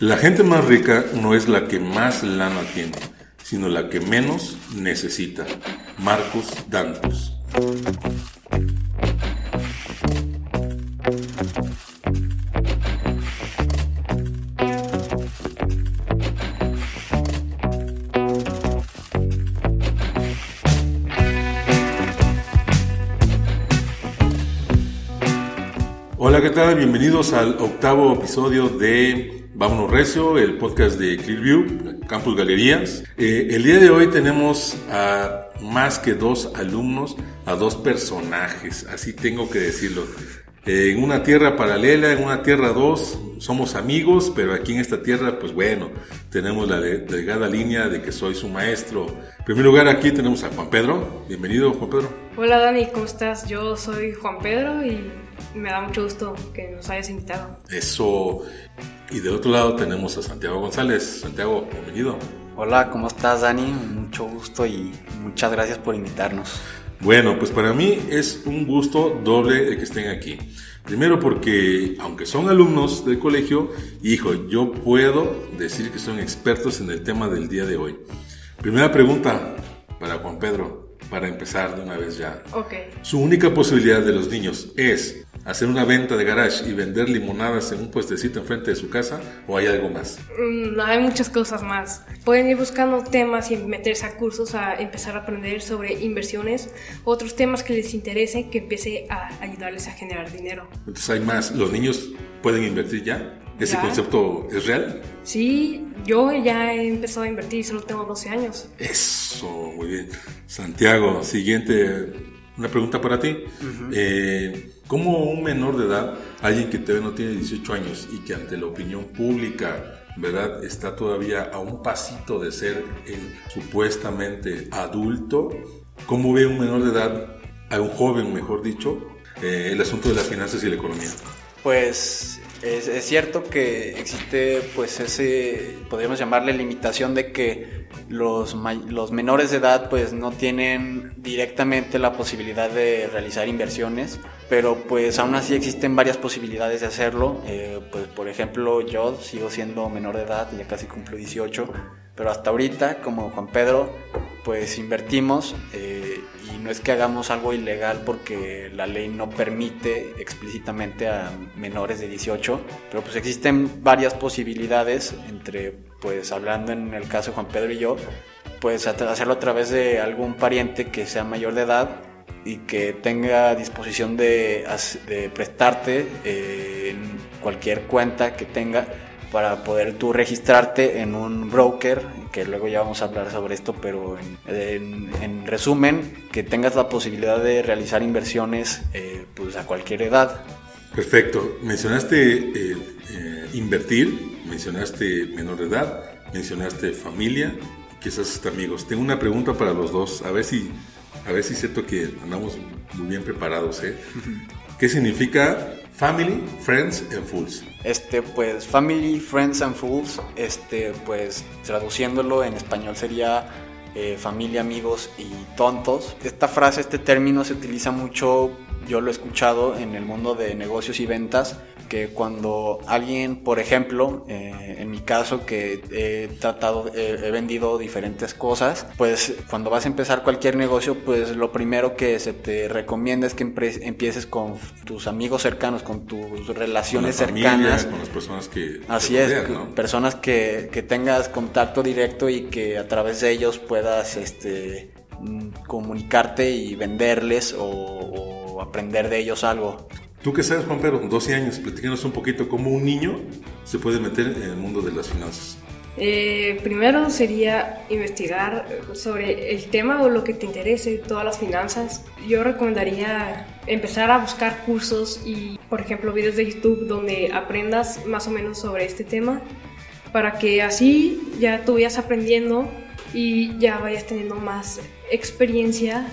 La gente más rica no es la que más lana tiene, sino la que menos necesita. Marcos Dantos. Hola, ¿qué tal? Bienvenidos al octavo episodio de Vámonos Recio, el podcast de Clearview, Campus Galerías. Eh, el día de hoy tenemos a más que dos alumnos, a dos personajes, así tengo que decirlo. Eh, en una tierra paralela, en una tierra dos, somos amigos, pero aquí en esta tierra, pues bueno, tenemos la de- delgada línea de que soy su maestro. En primer lugar, aquí tenemos a Juan Pedro. Bienvenido, Juan Pedro. Hola Dani, ¿cómo estás? Yo soy Juan Pedro y me da mucho gusto que nos hayas invitado. Eso. Y del otro lado tenemos a Santiago González. Santiago, bienvenido. Hola, ¿cómo estás Dani? Mucho gusto y muchas gracias por invitarnos. Bueno, pues para mí es un gusto doble el que estén aquí. Primero porque, aunque son alumnos del colegio, hijo, yo puedo decir que son expertos en el tema del día de hoy. Primera pregunta para Juan Pedro, para empezar de una vez ya. Ok. Su única posibilidad de los niños es hacer una venta de garage y vender limonadas en un puestecito enfrente de su casa o hay algo más. Mm, hay muchas cosas más. Pueden ir buscando temas y meterse a cursos a empezar a aprender sobre inversiones, otros temas que les interese, que empiece a ayudarles a generar dinero. Entonces hay más. ¿Los niños pueden invertir ya? ¿Ese Ya. concepto es real? Sí, yo ya he empezado a invertir, solo tengo 12 años. Eso, muy bien. Santiago, siguiente, una pregunta para ti. Eh, ¿Cómo un menor de edad, alguien que todavía no tiene 18 años y que ante la opinión pública, ¿verdad? Está todavía a un pasito de ser el supuestamente adulto, ¿cómo ve un menor de edad, a un joven, mejor dicho, eh, el asunto de las finanzas y la economía? Pues es, es cierto que existe pues ese, podríamos llamarle limitación de que los, los menores de edad pues no tienen directamente la posibilidad de realizar inversiones, pero pues aún así existen varias posibilidades de hacerlo. Eh, pues por ejemplo yo sigo siendo menor de edad, ya casi cumplo 18, pero hasta ahorita como Juan Pedro pues invertimos eh, no es que hagamos algo ilegal porque la ley no permite explícitamente a menores de 18, pero pues existen varias posibilidades entre pues hablando en el caso de Juan Pedro y yo, pues hacerlo a través de algún pariente que sea mayor de edad y que tenga disposición de prestarte eh, en cualquier cuenta que tenga para poder tú registrarte en un broker, que luego ya vamos a hablar sobre esto, pero en, en- en resumen, que tengas la posibilidad de realizar inversiones eh, pues a cualquier edad. Perfecto. Mencionaste eh, eh, invertir, mencionaste menor de edad, mencionaste familia, quizás hasta amigos. Tengo una pregunta para los dos, a ver si, a ver si es cierto que andamos muy bien preparados. ¿eh? ¿Qué significa family, friends and fools? Este, pues, Family, Friends and Fools, este, pues, traduciéndolo en español sería eh, familia, amigos y tontos. Esta frase, este término se utiliza mucho, yo lo he escuchado en el mundo de negocios y ventas, que cuando alguien, por ejemplo, eh, en mi caso que he tratado, eh, he vendido diferentes cosas, pues cuando vas a empezar cualquier negocio, pues lo primero que se te recomienda es que empieces con tus amigos cercanos, con tus relaciones Con la familia, cercanas. con las personas que Así es, rodean, que- ¿no? personas que, que tengas contacto directo y que a través de ellos puedas este, mm, comunicarte y venderles o, o aprender de ellos algo. ¿Tú qué sabes, Juan Pedro? 12 años, platícanos un poquito cómo un niño se puede meter en el mundo de las finanzas. Eh, primero sería investigar sobre el tema o lo que te interese, todas las finanzas. Yo recomendaría empezar a buscar cursos y, por ejemplo, videos de YouTube donde aprendas más o menos sobre este tema para que así ya tú vayas aprendiendo y ya vayas teniendo más experiencia.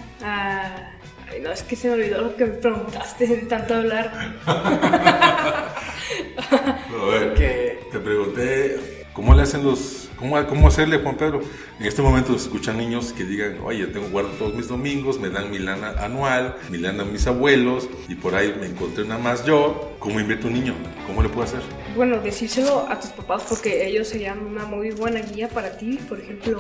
Ay, no, es que se me olvidó lo que me preguntaste de tanto hablar. A ver, Que- te pregunté, ¿cómo le hacen los ¿Cómo, ¿Cómo hacerle, Juan Pedro? En este momento se escuchan niños que digan, oye, tengo guardo todos mis domingos, me dan mi lana anual, mi lana mis abuelos, y por ahí me encontré una más yo. ¿Cómo invierto un niño? ¿Cómo le puedo hacer? Bueno, decírselo a tus papás porque ellos serían una muy buena guía para ti. Por ejemplo,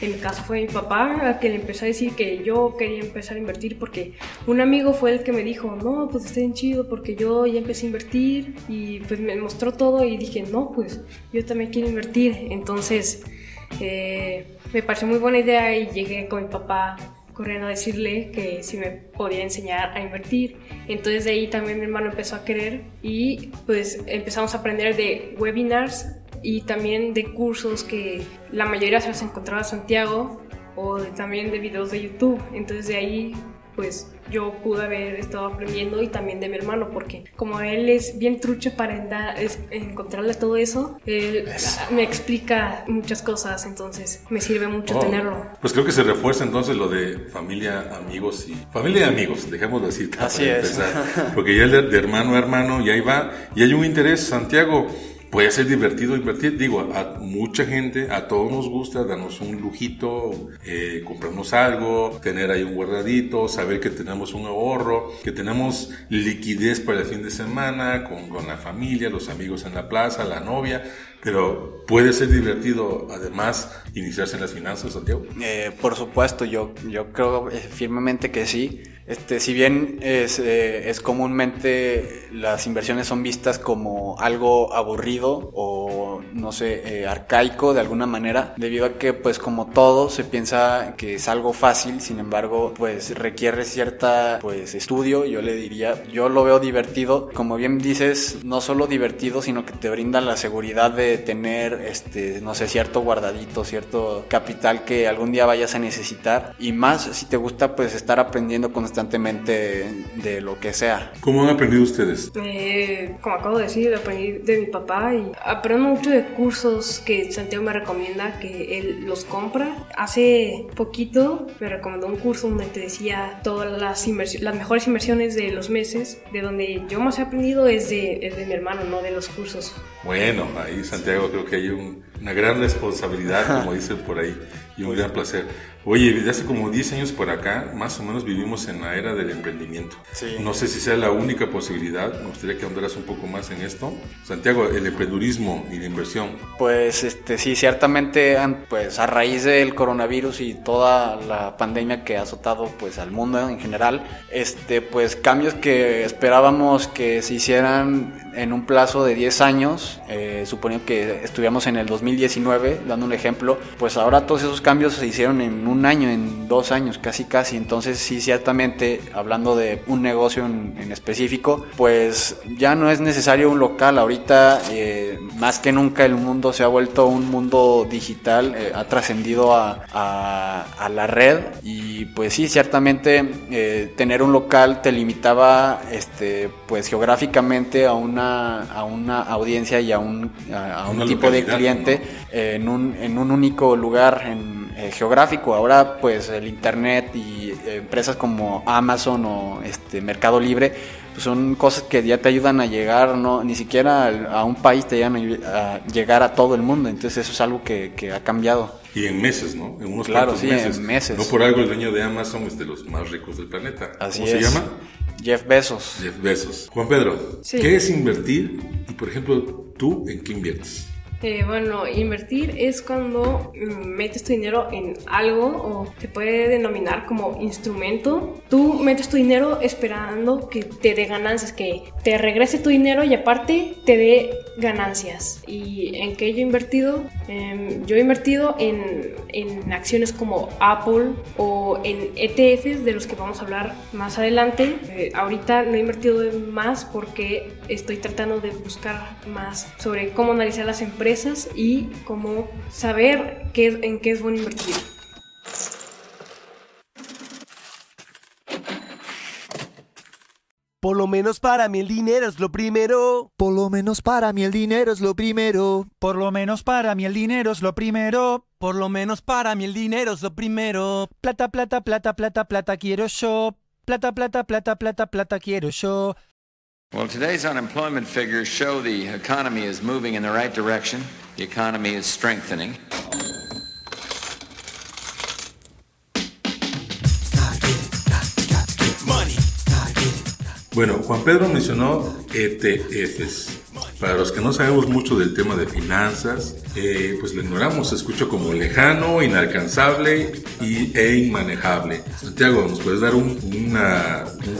en mi caso fue mi papá a que le empezó a decir que yo quería empezar a invertir porque un amigo fue el que me dijo, no, pues está bien chido porque yo ya empecé a invertir y pues me mostró todo y dije, no, pues yo también quiero invertir. Entonces, eh, me pareció muy buena idea y llegué con mi papá corriendo a decirle que si me podía enseñar a invertir. Entonces de ahí también mi hermano empezó a querer y pues empezamos a aprender de webinars y también de cursos que la mayoría se los encontraba en Santiago o también de videos de YouTube. Entonces de ahí pues yo pude haber estado aprendiendo y también de mi hermano, porque como él es bien trucho para encontrarle todo eso, él me explica muchas cosas, entonces me sirve mucho oh, tenerlo. Pues creo que se refuerza entonces lo de familia, amigos y familia y amigos, dejémoslo así. Así es. porque ya el de hermano a hermano, y ahí va, y hay un interés, Santiago puede ser divertido invertir. Digo, a mucha gente, a todos nos gusta darnos un lujito, eh, comprarnos algo, tener ahí un guardadito, saber que tenemos un ahorro, que tenemos liquidez para el fin de semana, con, con la familia, los amigos en la plaza, la novia. Pero puede ser divertido además iniciarse en las finanzas, Santiago. Eh, por supuesto, yo, yo creo eh, firmemente que sí. Este, si bien es, eh, es, comúnmente las inversiones son vistas como algo aburrido o no sé, eh, arcaico de alguna manera, debido a que pues como todo se piensa que es algo fácil, sin embargo pues requiere cierta pues estudio, yo le diría, yo lo veo divertido, como bien dices, no solo divertido, sino que te brinda la seguridad de tener este, no sé, cierto guardadito, cierto capital que algún día vayas a necesitar. Y más si te gusta pues estar aprendiendo constantemente constantemente de lo que sea. ¿Cómo han aprendido ustedes? Eh, como acabo de decir, aprendí de mi papá y aprendo mucho de cursos que Santiago me recomienda, que él los compra. Hace poquito me recomendó un curso donde te decía todas las, las mejores inversiones de los meses, de donde yo más he aprendido es de, es de mi hermano, no de los cursos. Bueno, ahí Santiago creo que hay una gran responsabilidad, como dicen por ahí, y un gran placer. Oye, desde hace como 10 años por acá, más o menos vivimos en la era del emprendimiento. No sé si sea la única posibilidad, me gustaría que ahondaras un poco más en esto. Santiago, el emprendurismo y la inversión. Pues este, sí, ciertamente pues, a raíz del coronavirus y toda la pandemia que ha azotado pues, al mundo en general, este, pues cambios que esperábamos que se hicieran en un plazo de 10 años, eh, suponiendo que estuviéramos en el 2019, dando un ejemplo, pues ahora todos esos cambios se hicieron en un año, en dos años, casi casi. Entonces sí, ciertamente, hablando de un negocio en, específico, pues ya no es necesario un local. Ahorita, eh, más que nunca, el mundo se ha vuelto un mundo digital, eh, ha trascendido a, a, la red y pues sí, ciertamente eh, tener un local te limitaba este, pues geográficamente a una, a una audiencia y a un, a, un tipo de cliente en, un, en un único lugar en eh, geográfico. Ahora pues el internet y eh, empresas como Amazon o este Mercado Libre pues son cosas que ya te ayudan a llegar, no ni siquiera a, un país te ayudan a, llegar a todo el mundo. Entonces eso es algo que, ha cambiado. Y en meses, ¿no? En unos claro, sí, meses. en meses. No por algo el dueño de Amazon es de los más ricos del planeta. Así ¿Cómo se llama? Jeff Bezos. Jeff Bezos. Juan Pedro, ¿qué es invertir? Y por ejemplo, ¿tú en qué inviertes? Eh, bueno, invertir es cuando mm, metes tu dinero en algo o se puede denominar como instrumento. Tú metes tu dinero esperando que te dé ganancias, que te regrese tu dinero y aparte te dé ganancias. ¿Y en qué yo he invertido? Em, yo he invertido en, en, acciones como Apple o en ETFs de los que vamos a hablar más adelante. Eh, ahorita no he invertido más porque estoy tratando de buscar más sobre cómo analizar las empresas y cómo saber qué, en qué es bueno invertir. Por lo menos para mí el dinero es lo primero. Por lo menos para mí el dinero es lo primero. Por lo menos para mí el dinero es lo primero. Por lo menos para mí el dinero es lo primero. Plata, plata, plata, plata, plata quiero yo. Plata, plata, plata, plata, plata quiero yo. Well, today's unemployment figures show the economy is moving in the right direction. The economy is strengthening. Bueno, Juan Pedro mencionó ETFs. Para los que no sabemos mucho del tema de finanzas, eh, pues lo ignoramos, se escucha como lejano, inalcanzable y, e inmanejable. Santiago, ¿nos puedes dar un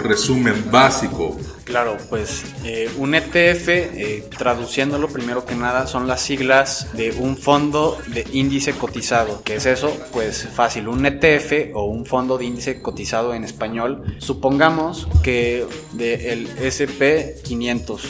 resumen básico? Claro, pues eh, un ETF, eh, traduciéndolo primero que nada, son las siglas de un fondo de índice cotizado. ¿Qué es eso? Pues fácil, un ETF o un fondo de índice cotizado en español. Supongamos que del SP500.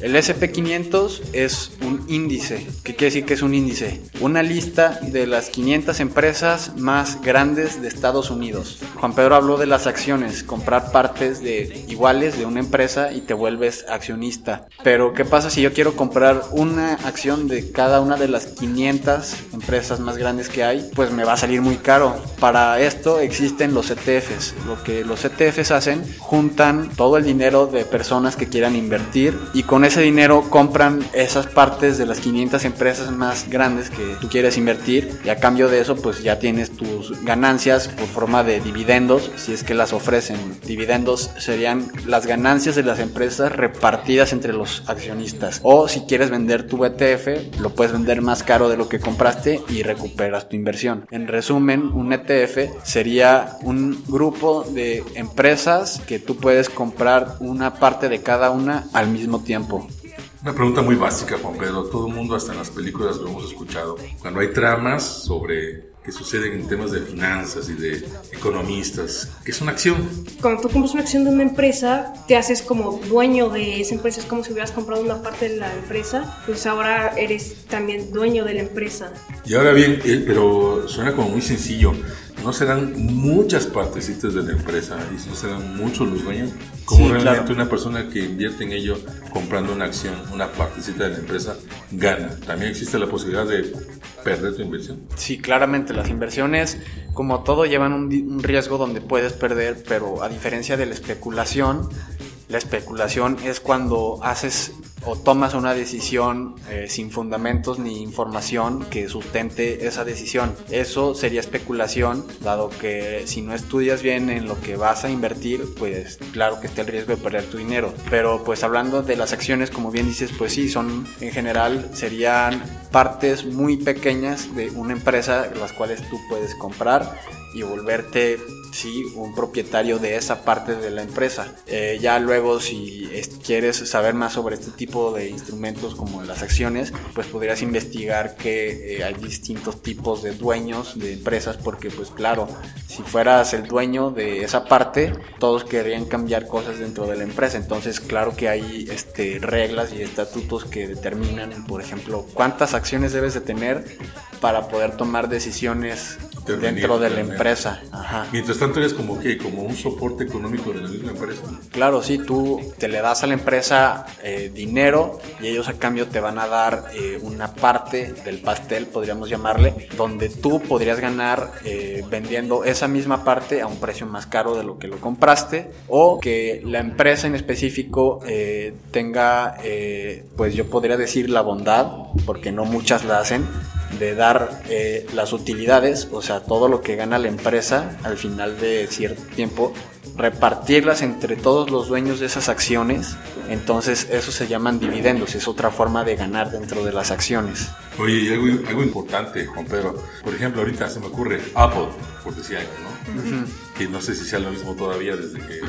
El SP500 es un índice. ¿Qué quiere decir que es un índice? Una lista de las 500 empresas más grandes de Estados Unidos. Juan Pedro habló de las acciones, comprar partes de iguales de una empresa y te vuelves accionista. Pero ¿qué pasa si yo quiero comprar una acción de cada una de las 500 empresas más grandes que hay? Pues me va a salir muy caro. Para esto existen los ETFs. Lo que los ETFs hacen, juntan todo el dinero de personas que quieran invertir y con ese dinero compran esas partes de las 500 empresas más grandes que tú quieres invertir y a cambio de eso pues ya tienes tus ganancias por forma de dividendos si es que las ofrecen. Dividendos serían las ganancias de las empresas repartidas entre los accionistas. O si quieres vender tu ETF, lo puedes vender más caro de lo que compraste y recuperas tu inversión. En resumen, un ETF sería un grupo de empresas que tú puedes comprar una parte de cada una al mismo tiempo. Una pregunta muy básica, Juan Pedro. Todo el mundo, hasta en las películas lo hemos escuchado. Cuando hay tramas sobre que suceden en temas de finanzas y de economistas, ¿qué es una acción? Cuando tú compras una acción de una empresa, te haces como dueño de esa empresa, es como si hubieras comprado una parte de la empresa, pues ahora eres también dueño de la empresa. Y ahora bien, eh, pero suena como muy sencillo. ¿No serán muchas partecitas de la empresa y no serán muchos los dueños? ¿Cómo Sí, realmente claro. una persona que invierte en ello comprando una acción, una partecita de la empresa, gana? También existe la posibilidad de perder tu inversión. Sí, claramente las inversiones, como todo, llevan un, un riesgo donde puedes perder, pero a diferencia de la especulación, la especulación es cuando haces o tomas una decisión eh, sin fundamentos ni información que sustente esa decisión. Eso sería especulación, dado que si no estudias bien en lo que vas a invertir, pues claro que está el riesgo de perder tu dinero. Pero pues hablando de las acciones, como bien dices, pues sí, son en general serían partes muy pequeñas de una empresa las cuales tú puedes comprar y volverte sí un propietario de esa parte de la empresa Eh, ya luego si es- quieres saber más sobre este tipo de instrumentos como las acciones pues podrías investigar que eh, hay distintos tipos de dueños de empresas porque pues claro si fueras el dueño de esa parte todos querrían cambiar cosas dentro de la empresa. Entonces claro que hay este reglas y estatutos que determinan por ejemplo cuántas acciones debes de tener para poder tomar decisiones dentro de la realmente. empresa. Ajá. Mientras tanto, eres como que como un soporte económico de la misma empresa. Claro, sí, tú te le das a la empresa eh, dinero y ellos a cambio te van a dar eh, una parte del pastel, podríamos llamarle, donde tú podrías ganar eh, vendiendo esa misma parte a un precio más caro de lo que lo compraste o que la empresa en específico eh, tenga, eh, pues yo podría decir la bondad, porque no muchas la hacen, de dar eh, las utilidades, o sea, todo lo que gana la empresa al final de cierto tiempo, repartirlas entre todos los dueños de esas acciones. Entonces, eso se llaman dividendos, es otra forma de ganar dentro de las acciones. Oye, y algo, algo importante, Juan Pedro. Por ejemplo, ahorita se me ocurre Apple, por decir algo, ¿no? Que no sé si sea lo mismo todavía desde que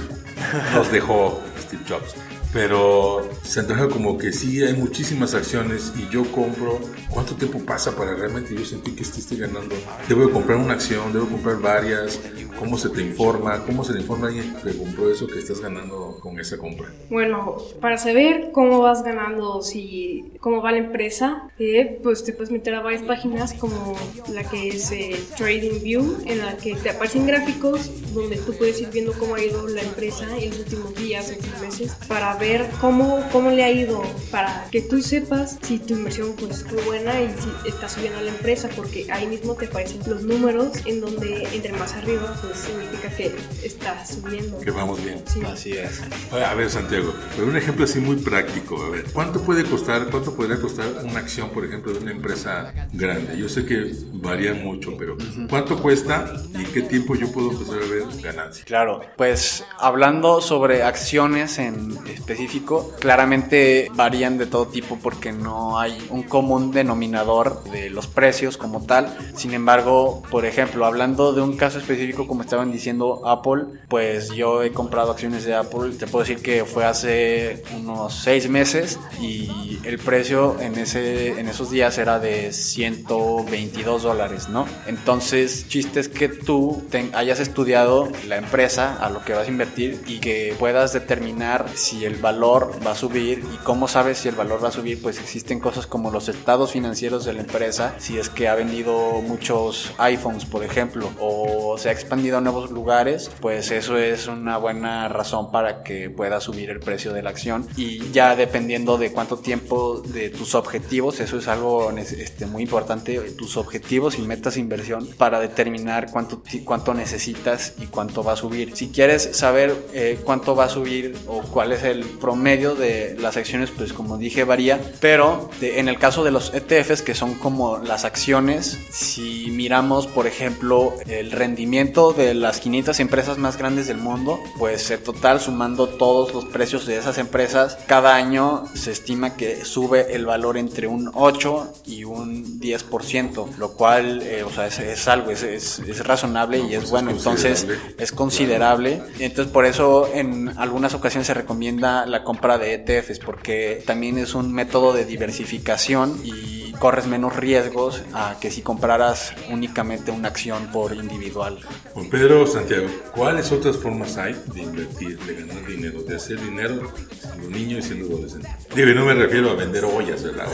nos dejó Steve Jobs. Pero se antoja como que sí hay muchísimas acciones y yo compro. ¿Cuánto tiempo pasa para realmente yo sentir que estoy, ganando? Debo de comprar una acción, debo comprar varias. ¿Cómo se te informa? ¿Cómo se le informa a alguien que compró eso que estás ganando con esa compra? Bueno, para saber cómo vas ganando, si cómo va la empresa, eh, pues te puedes meter a varias páginas como la que es eh, Trading View, en la que te aparecen gráficos donde tú puedes ir viendo cómo ha ido la empresa y los últimos días, últimos meses, para ver cómo, cómo le ha ido, para que tú sepas si tu inversión pues fue buena y si está subiendo la empresa, porque ahí mismo te aparecen los números en donde entre más arriba pues significa que está subiendo. Que vamos bien. Sí. Así es. A ver, Santiago, pero un ejemplo así muy práctico. A ver, ¿cuánto puede costar, cuánto podría costar una acción, por ejemplo, de una empresa grande? Yo sé que varía mucho, pero ¿cuánto cuesta y qué tiempo yo puedo empezar a ver ganancias? Claro, pues hablando sobre acciones en específico, claramente varían de todo tipo porque no hay un común denominador de los precios como tal. Sin embargo, por ejemplo, hablando de un caso específico como estaban diciendo Apple, pues yo he comprado acciones de Apple, te puedo decir que fue hace unos seis meses y el precio en, ese, en esos días era de 122 dólares, ¿no? Entonces, chiste es que tú hayas estudiado la empresa a lo que vas a invertir y que puedas determinar si el valor va a subir y cómo sabes si el valor va a subir, pues existen cosas como los estados financieros de la empresa, si es que ha vendido muchos iPhones, por ejemplo, o se ha expandido a nuevos lugares, pues eso es una buena razón para que pueda subir el precio de la acción y ya dependiendo de cuánto tiempo de tus objetivos, eso es algo este, muy importante, tus objetivos y metas de inversión para determinar cuánto, cuánto necesitas y cuánto va a subir. Si quieres saber eh, cuánto va a subir o cuál es el promedio de las acciones, pues como dije varía, pero de- en el caso de los ETFs que son como las acciones, si miramos por ejemplo el rendimiento de las 500 empresas más grandes del mundo, pues en total sumando todos los precios de esas empresas, cada año se estima que sube el valor entre un 8 y un 10%, lo cual, eh, o sea, es, es algo, es, es- es razonable y pues es es bueno. Entonces, es considerable. Entonces, por eso en algunas ocasiones se recomienda la compra de ETFs, porque también es un método de diversificación y corres menos riesgos a que si compraras únicamente una acción por individual. Juan Pedro Santiago, ¿cuáles otras formas hay de invertir, de ganar dinero, de hacer dinero siendo niño y siendo adolescente? Digo, y no me refiero a vender ollas, ¿verdad?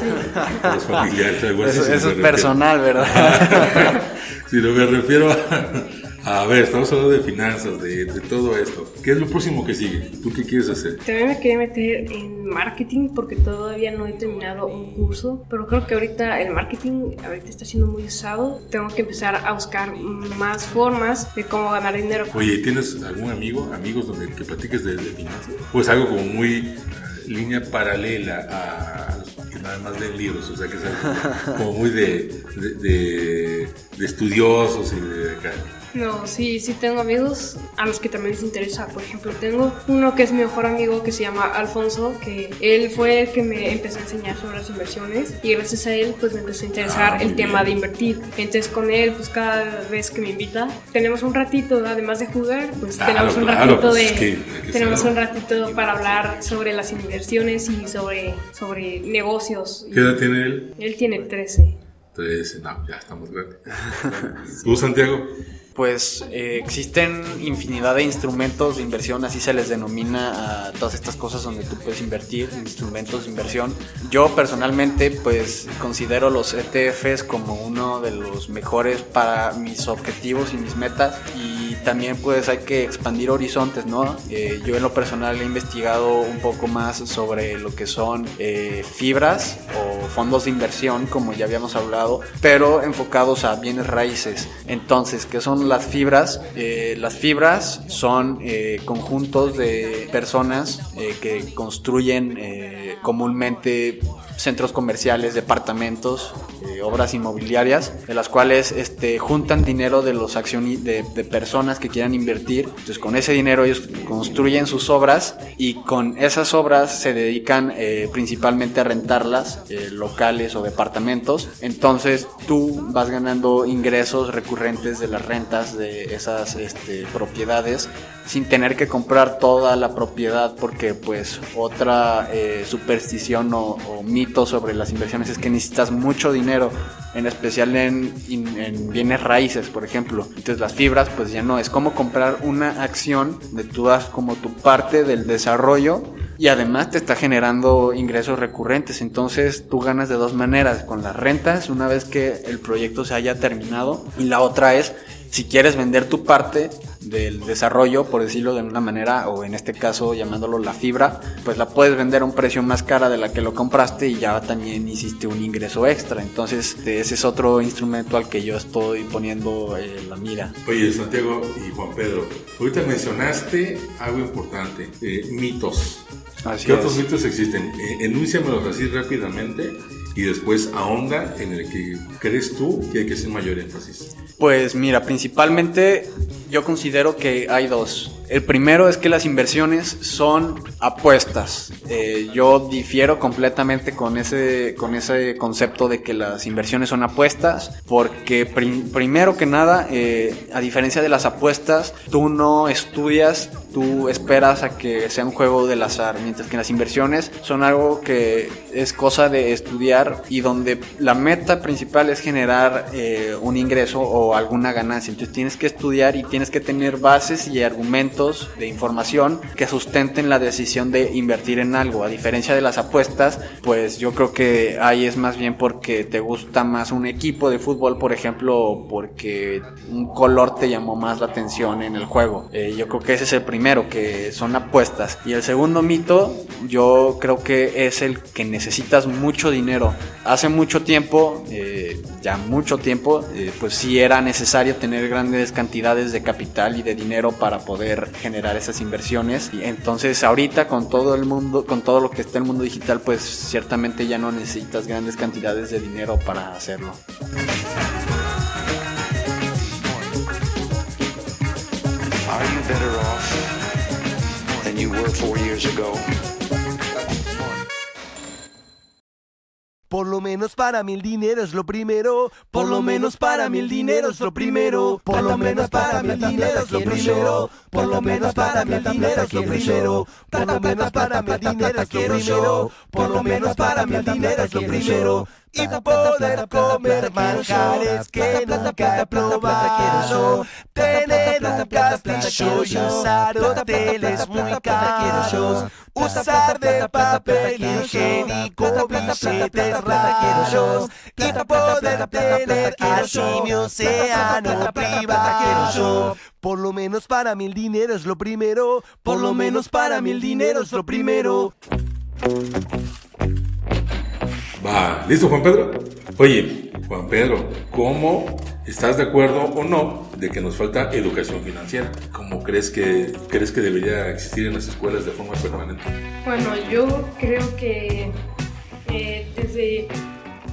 O los familiares, algo así, Eso, es refiero- personal, ¿verdad? Sino me refiero a, a ver, estamos hablando de finanzas, de, de todo esto. ¿Qué es lo próximo que sigue? ¿Tú qué quieres hacer? También me quería meter en marketing porque todavía no he terminado un curso, pero creo que ahorita el marketing ahorita está siendo muy usado. Tengo que empezar a buscar más formas de cómo ganar dinero. Oye, ¿tienes algún amigo, amigos donde que platiques de, de finanzas? Pues algo como muy eh, línea paralela a, que nada más leen libros, o sea que es algo como muy de, de, de- de estudiosos y de acá. No, sí, sí tengo amigos a los que también les interesa. Por ejemplo, tengo uno que es mi mejor amigo que se llama Alfonso, que él fue el que me empezó a enseñar sobre las inversiones y gracias a él pues me empezó a interesar Ah, el tema de invertir. Entonces con él pues cada vez que me invita tenemos un ratito, además de jugar, pues Claro, tenemos un claro, ratito pues de es que hay que tenemos un ratito para hablar sobre las inversiones y sobre sobre negocios. ¿Qué edad tiene él? Él tiene 13. Entonces, no, ya estamos grandes. ¿Tú, Santiago? Pues eh, existen infinidad de instrumentos de inversión, así se les denomina a todas estas cosas donde tú puedes invertir, instrumentos de inversión. Yo personalmente pues considero los ETFs como uno de los mejores para mis objetivos y mis metas y también pues hay que expandir horizontes, ¿no? Eh, yo en lo personal he investigado un poco más sobre lo que son eh, fibras o fondos de inversión, como ya habíamos hablado, pero enfocados a bienes raíces. Entonces, ¿qué son las fibras? Eh, las fibras son eh, conjuntos de personas eh, que construyen comúnmente centros comerciales, departamentos, eh, obras inmobiliarias, de las cuales este, juntan dinero de los de, de personas que quieran invertir. Entonces, con ese dinero ellos construyen sus obras y con esas obras se dedican eh, principalmente a rentarlas, eh, locales o departamentos. Entonces, tú vas ganando ingresos recurrentes de las rentas de esas este, propiedades sin tener que comprar toda la propiedad porque pues otra superstición o, o mito sobre las inversiones es que necesitas mucho dinero en especial en, en bienes raíces por ejemplo. Entonces las fibras pues ya no. Es como comprar una acción de tú das como tu parte del desarrollo y además te está generando ingresos recurrentes. Entonces tú ganas de dos maneras con las rentas una vez que el proyecto se haya terminado y la otra es si quieres vender tu parte del desarrollo, por decirlo de una manera, o en este caso llamándolo la fibra, pues la puedes vender a un precio más cara de la que lo compraste y ya también hiciste un ingreso extra. Entonces ese es otro instrumento al que yo estoy poniendo eh, la mira. Oye, Santiago y Juan Pedro, ahorita mencionaste algo importante, eh, mitos. Así ¿Qué es. otros mitos existen? Eh, enúnciamelos así rápidamente y después ahonda en el que crees tú que hay que hacer mayor énfasis. Pues mira, principalmente yo considero que hay dos. El primero es que las inversiones son apuestas. Eh, yo difiero completamente con ese, con ese concepto de que las inversiones son apuestas, porque prim- primero que nada, eh, a diferencia de las apuestas, tú no estudias, tú esperas a que sea un juego del azar, mientras que las inversiones son algo que es cosa de estudiar y donde la meta principal es generar eh, un ingreso o alguna ganancia. Entonces tienes que estudiar y tienes que tener bases y argumentos de información que sustenten la decisión de invertir en algo. A diferencia de las apuestas, pues yo creo que ahí es más bien porque te gusta más un equipo de fútbol, por ejemplo, porque un color te llamó más la atención en el juego. Eh, yo creo que ese es el que son apuestas. Y el segundo mito, yo creo que es el que necesitas mucho dinero. Hace mucho tiempo, eh, ya mucho tiempo, eh, pues sí era necesario tener grandes cantidades de capital y de dinero para poder generar esas inversiones. Y entonces ahorita con todo el mundo, con todo lo que está en el mundo digital, pues ciertamente ya no necesitas grandes cantidades de dinero para hacerlo. Better off than you were four years ago? Por lo menos para mí el dinero es lo primero. Por lo menos para mí el dinero es lo primero. Por lo menos para mí el dinero es lo primero. Por lo menos para mí el dinero es lo primero. Por lo menos para mí el dinero es lo primero. Por lo menos para mí el dinero es lo primero. Y poder comer manjares que nunca he probado. Tener un castillo y usar hoteles muy caros. Usar de papel higiénico billetes raros. Y poder tener así mi océano privado. Por lo menos para mí el dinero es lo primero. Por lo menos para mí el dinero es lo primero. Va, ¿listo Juan Pedro? Oye, Juan Pedro, ¿cómo estás de acuerdo o no de que nos falta educación financiera? ¿Cómo crees que, crees que debería existir en las escuelas de forma permanente? Bueno, yo creo que eh, desde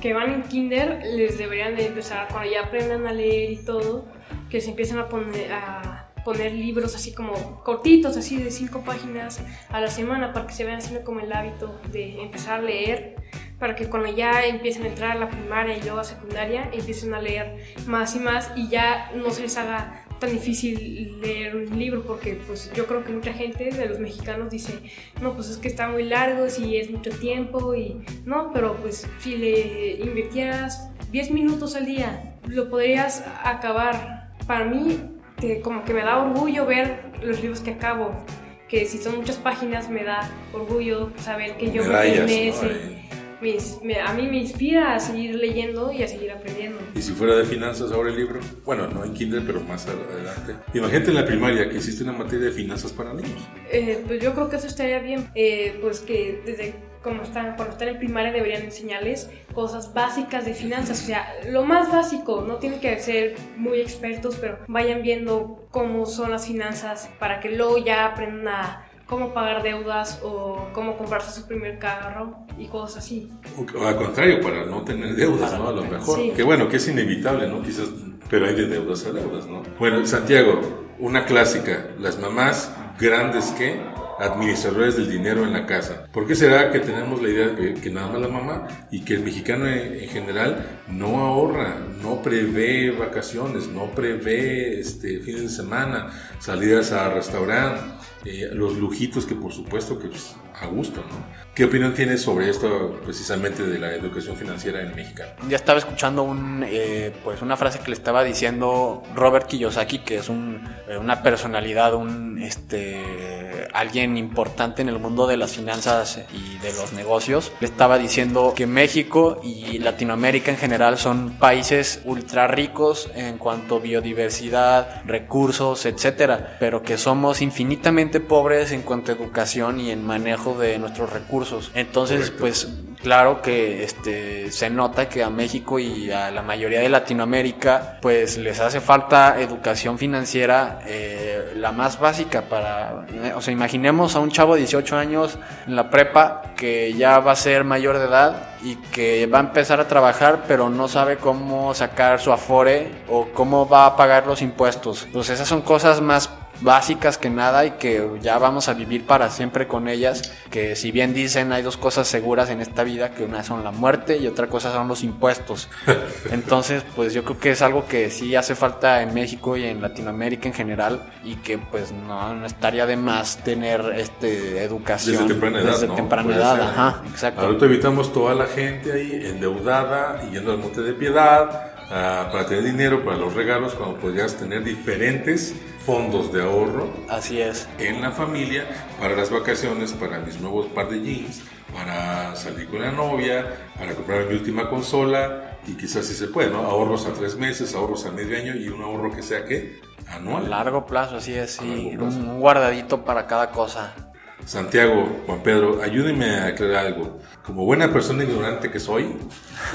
que van en kinder les deberían de empezar, cuando ya aprendan a leer y todo, que se empiecen a poner, a poner libros así como cortitos, así de cinco páginas a la semana, para que se vayan haciendo como el hábito de empezar a leer, para que cuando ya empiecen a entrar a la primaria y luego a secundaria, empiecen a leer más y más y ya no se les haga tan difícil leer un libro porque pues yo creo que mucha gente de los mexicanos dice no pues es que está muy largo si es mucho tiempo y no pero pues si le invirtieras 10 minutos al día lo podrías acabar. Para mí que como que me da orgullo ver los libros que acabo que si son muchas páginas me da orgullo saber que yo me a mí me inspira a seguir leyendo y a seguir aprendiendo. Y si fuera de finanzas ahora el libro, bueno, no en kinder, pero más adelante. Imagínate en la primaria que existe una materia de finanzas para niños. Eh, pues yo creo que eso estaría bien, eh, pues que desde como están, cuando están en primaria deberían enseñarles cosas básicas de finanzas, o sea, lo más básico, no tienen que ser muy expertos, pero vayan viendo cómo son las finanzas para que luego ya aprendan a cómo pagar deudas o cómo comprarse su primer carro y cosas así. O al contrario, para no tener deudas, ¿no? A lo mejor. Sí. Que bueno, que es inevitable, ¿no? Quizás, pero hay de deudas a deudas, ¿no? Bueno, Santiago, una clásica. Las mamás grandes que administradores del dinero en la casa. ¿Por qué será que tenemos la idea de que, nada más la mamá y que el mexicano en, en general no ahorra, no prevé vacaciones, no prevé este, fines de semana, salidas a restaurante? eh, los lujitos que por supuesto que pues, a gusto, ¿no? ¿Qué opinión tienes sobre esto precisamente de la educación financiera en México? Ya estaba escuchando un, eh, pues una frase que le estaba diciendo Robert Kiyosaki, que es un, eh, una personalidad, un, este, alguien importante en el mundo de las finanzas y de los negocios. Le estaba diciendo que México y Latinoamérica en general son países ultra ricos en cuanto a biodiversidad, recursos, etcétera, pero que somos infinitamente pobres en cuanto a educación y en manejo de nuestros recursos. Entonces, pues claro que este se nota que a México y a la mayoría de Latinoamérica pues les hace falta educación financiera eh, la más básica para eh, o sea imaginemos a un chavo de 18 años en la prepa que ya va a ser mayor de edad y que va a empezar a trabajar pero no sabe cómo sacar su afore o cómo va a pagar los impuestos pues esas son cosas más básicas que nada y que ya vamos a vivir para siempre con ellas, que si bien dicen hay dos cosas seguras en esta vida, que una son la muerte y otra cosa son los impuestos. Entonces, pues yo creo que es algo que sí hace falta en México y en Latinoamérica en general y que pues no, no estaría de más tener este educación Desde temprana edad, desde ¿no? temprana Puede edad, ser. ajá, exacto. Ahorita evitamos toda la gente ahí endeudada y yendo al monte de piedad para tener dinero para los regalos cuando podrías tener diferentes fondos de ahorro Así es. en la familia para las vacaciones, para mis nuevos par de jeans, para salir con la novia, para comprar mi última consola y quizás si se puede, ¿no? Ahorros a tres meses, ahorros a medio año y un ahorro que sea que A anual. largo plazo, así es, plazo. un guardadito para cada cosa. Santiago, Juan Pedro, ayúdenme a aclarar algo. Como buena persona ignorante que soy,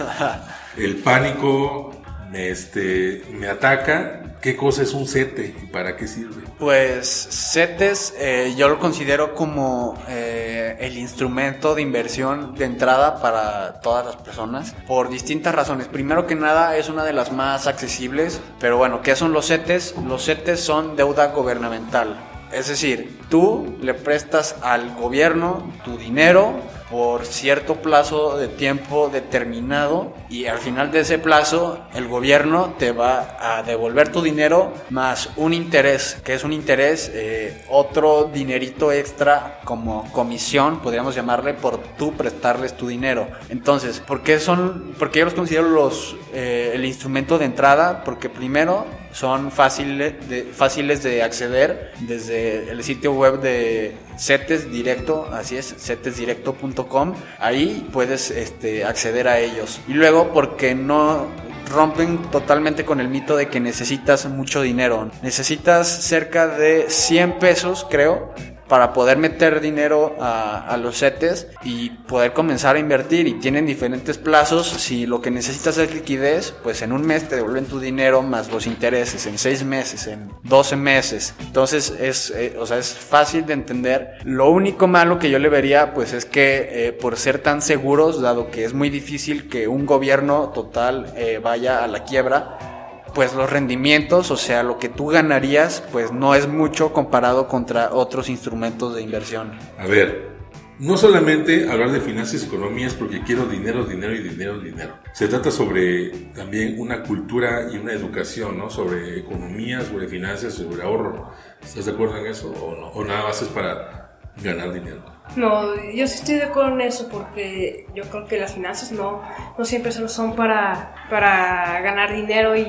el pánico me, este, me ataca. ¿Qué cosa es un sete y para qué sirve? Pues CETES eh, yo lo considero como eh, el instrumento de inversión de entrada para todas las personas por distintas razones. Primero que nada es una de las más accesibles, pero bueno, ¿qué son los CETES? Los CETES son deuda gubernamental. Es decir, tú le prestas al gobierno tu dinero por cierto plazo de tiempo determinado y al final de ese plazo el gobierno te va a devolver tu dinero más un interés, que es un interés, eh, otro dinerito extra como comisión, podríamos llamarle, por tú prestarles tu dinero. Entonces, ¿por qué son, porque yo los considero los, eh, el instrumento de entrada? Porque primero son fáciles de, fáciles de acceder desde el sitio web de CETES Directo, así es, cetesdirecto.com. Ahí puedes este, acceder a ellos. Y luego, porque no rompen totalmente con el mito de que necesitas mucho dinero. Necesitas cerca de 100 pesos, creo, para poder meter dinero a, los CETES y poder comenzar a invertir. Y tienen diferentes plazos. Si lo que necesitas es liquidez, pues en un mes te devuelven tu dinero más los intereses, en 6 meses, en 12 meses. Entonces es, eh, o sea, es fácil de entender. Lo único malo que yo le vería, pues es que eh, por ser tan seguros, dado que es muy difícil que un gobierno total eh, vaya a la quiebra, pues los rendimientos, o sea, lo que tú ganarías, pues no es mucho comparado contra otros instrumentos de inversión. A ver, no solamente hablar de finanzas y economías porque quiero dinero, dinero y dinero, dinero. Se trata sobre también una cultura y una educación, ¿no? Sobre economía, sobre finanzas, sobre ahorro. ¿Estás de acuerdo en eso o no? ¿O nada más es para ganar dinero? No, yo sí estoy de acuerdo en eso porque yo creo que las finanzas no, no siempre solo son para, para ganar dinero y,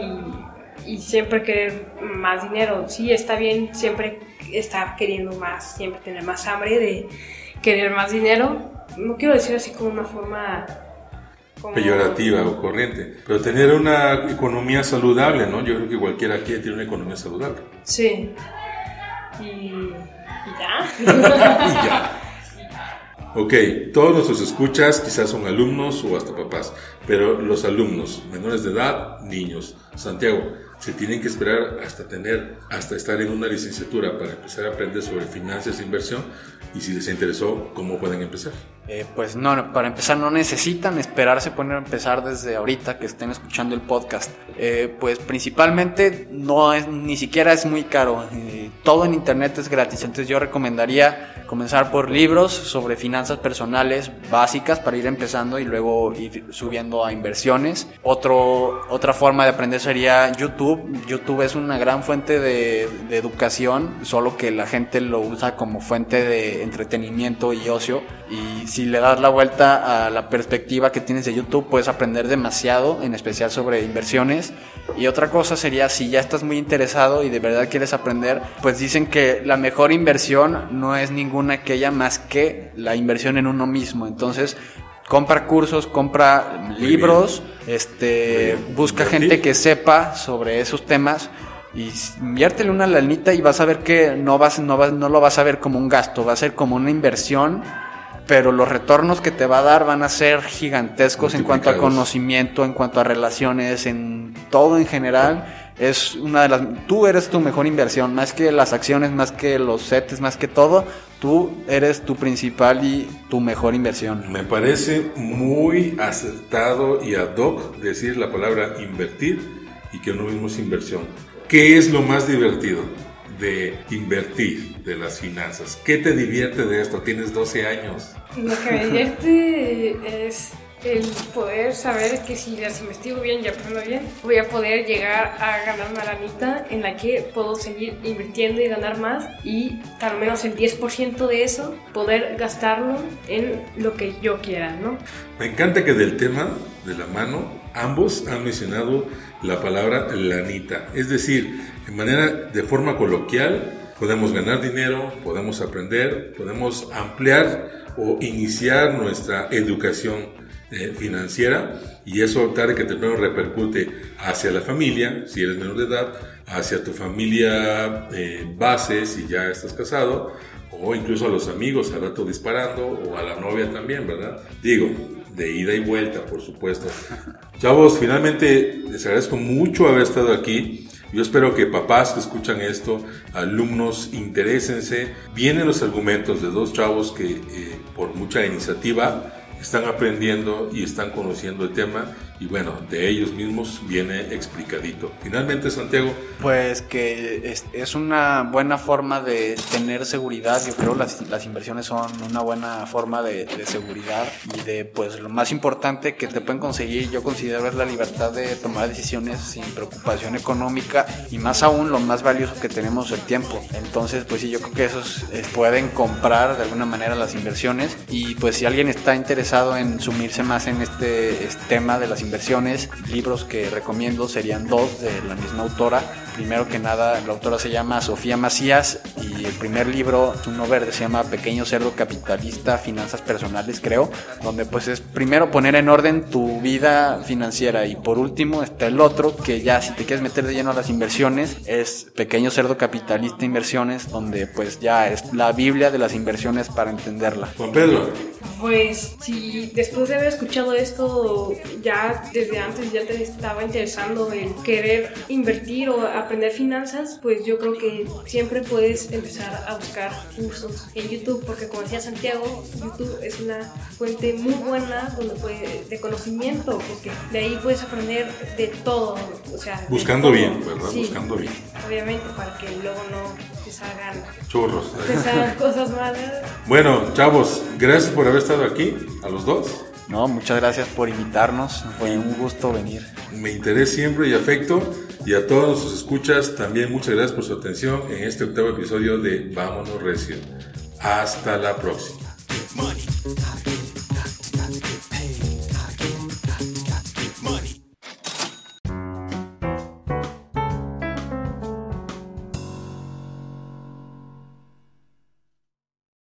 y siempre querer más dinero. Sí, está bien siempre estar queriendo más, siempre tener más hambre de querer más dinero. No quiero decir así como una forma... Peyorativa o corriente. Pero tener una economía saludable, ¿no? Yo creo que cualquiera aquí tiene una economía saludable. Sí. Y ya. Y ya. Ok, todos nuestros escuchas quizás son alumnos o hasta papás, pero los alumnos menores de edad, niños, Santiago, se tienen que esperar hasta tener, hasta estar en una licenciatura para empezar a aprender sobre finanzas e inversión y si les interesó, ¿cómo pueden empezar? Eh, pues no, para empezar no necesitan esperarse poner a empezar desde ahorita que estén escuchando el podcast. Eh, pues principalmente no es, ni siquiera es muy caro. Eh, todo en internet es gratis. Entonces yo recomendaría comenzar por libros sobre finanzas personales básicas para ir empezando y luego ir subiendo a inversiones. Otra forma de aprender sería YouTube. YouTube es una gran fuente de educación, solo que la gente lo usa como fuente de entretenimiento y ocio. Y si le das la vuelta a la perspectiva que tienes de YouTube, puedes aprender demasiado, en especial sobre inversiones. Y otra cosa sería, si ya estás muy interesado y de verdad quieres aprender, pues dicen que la mejor inversión no es ninguna aquella más que la inversión en uno mismo. Entonces, compra cursos, compra libros, este, busca gente que sepa sobre esos temas y inviértele una lanita y vas a ver que no vas, no vas, no lo vas a ver como un gasto, va a ser como una inversión, pero los retornos que te va a dar van a ser gigantescos en cuanto a conocimiento, en cuanto a relaciones, en todo en general. Es una de las, tú eres tu mejor inversión, más que las acciones, más que los sets, más que todo, tú eres tu principal y tu mejor inversión. Me parece muy acertado y ad hoc decir la palabra invertir y que no mismo es inversión. ¿Qué es lo más divertido de invertir, de las finanzas? ¿Qué te divierte de esto? Tienes 12 años. Lo que me divierte es el poder saber que si las investigo bien y aprendo bien, voy a poder llegar a ganar una lanita en la que puedo seguir invirtiendo y ganar más y al menos el 10% de eso poder gastarlo en lo que yo quiera, ¿no? Me encanta que del tema de la mano ambos han mencionado la palabra lanita. Es decir, de manera de forma coloquial podemos ganar dinero, podemos aprender, podemos ampliar o iniciar nuestra educación eh, financiera y eso tarde que temprano repercute hacia la familia, si eres menor de edad, hacia tu familia eh, base, si ya estás casado, o incluso a los amigos al rato disparando, o a la novia también, ¿verdad? Digo, de ida y vuelta, por supuesto. Chavos, finalmente les agradezco mucho haber estado aquí. Yo espero que papás que escuchan esto, alumnos, interésense. Vienen los argumentos de dos chavos que eh, por mucha iniciativa están aprendiendo y están conociendo el tema y bueno, de ellos mismos viene explicadito. Finalmente, Santiago, Pues que es, una buena forma de tener seguridad. Yo creo las, las inversiones son una buena forma de, de seguridad y de pues lo más importante que te pueden conseguir yo considero es la libertad de tomar decisiones sin preocupación económica y más aún lo más valioso que tenemos el tiempo. Entonces pues sí, yo creo que esos eh, pueden comprar de alguna manera las inversiones y pues si alguien está interesado en sumirse más en este, este tema de las inversiones, libros que recomiendo serían dos de la misma autora. Primero que nada, la autora se llama Sofía Macías y el primer libro uno verde, se llama Pequeño Cerdo Capitalista, Finanzas Personales, creo, donde pues es primero poner en orden tu vida financiera y por último está el otro que ya si te quieres meter de lleno a las inversiones es Pequeño Cerdo Capitalista Inversiones, donde pues ya es la Biblia de las inversiones para entenderla. Juan Pedro, Pues si después de haber escuchado esto ya desde antes ya te estaba interesando el querer invertir o aprender finanzas, pues yo creo que siempre puedes empezar a buscar cursos en YouTube, porque como decía Santiago, YouTube es una fuente muy buena donde puede, de conocimiento, porque de ahí puedes aprender de todo, o sea, Buscando todo. bien, ¿verdad? Sí, Buscando bien. Obviamente para que luego no te salgan, churros. te salgan cosas malas. Bueno, chavos, gracias por haber estado aquí, a los dos. No, muchas gracias por invitarnos, fue un gusto venir. Me interés siempre y afecto. Y a todos nuestros escuchas, también muchas gracias por su atención en este octavo episodio de Vámonos Recio. Hasta la próxima. money.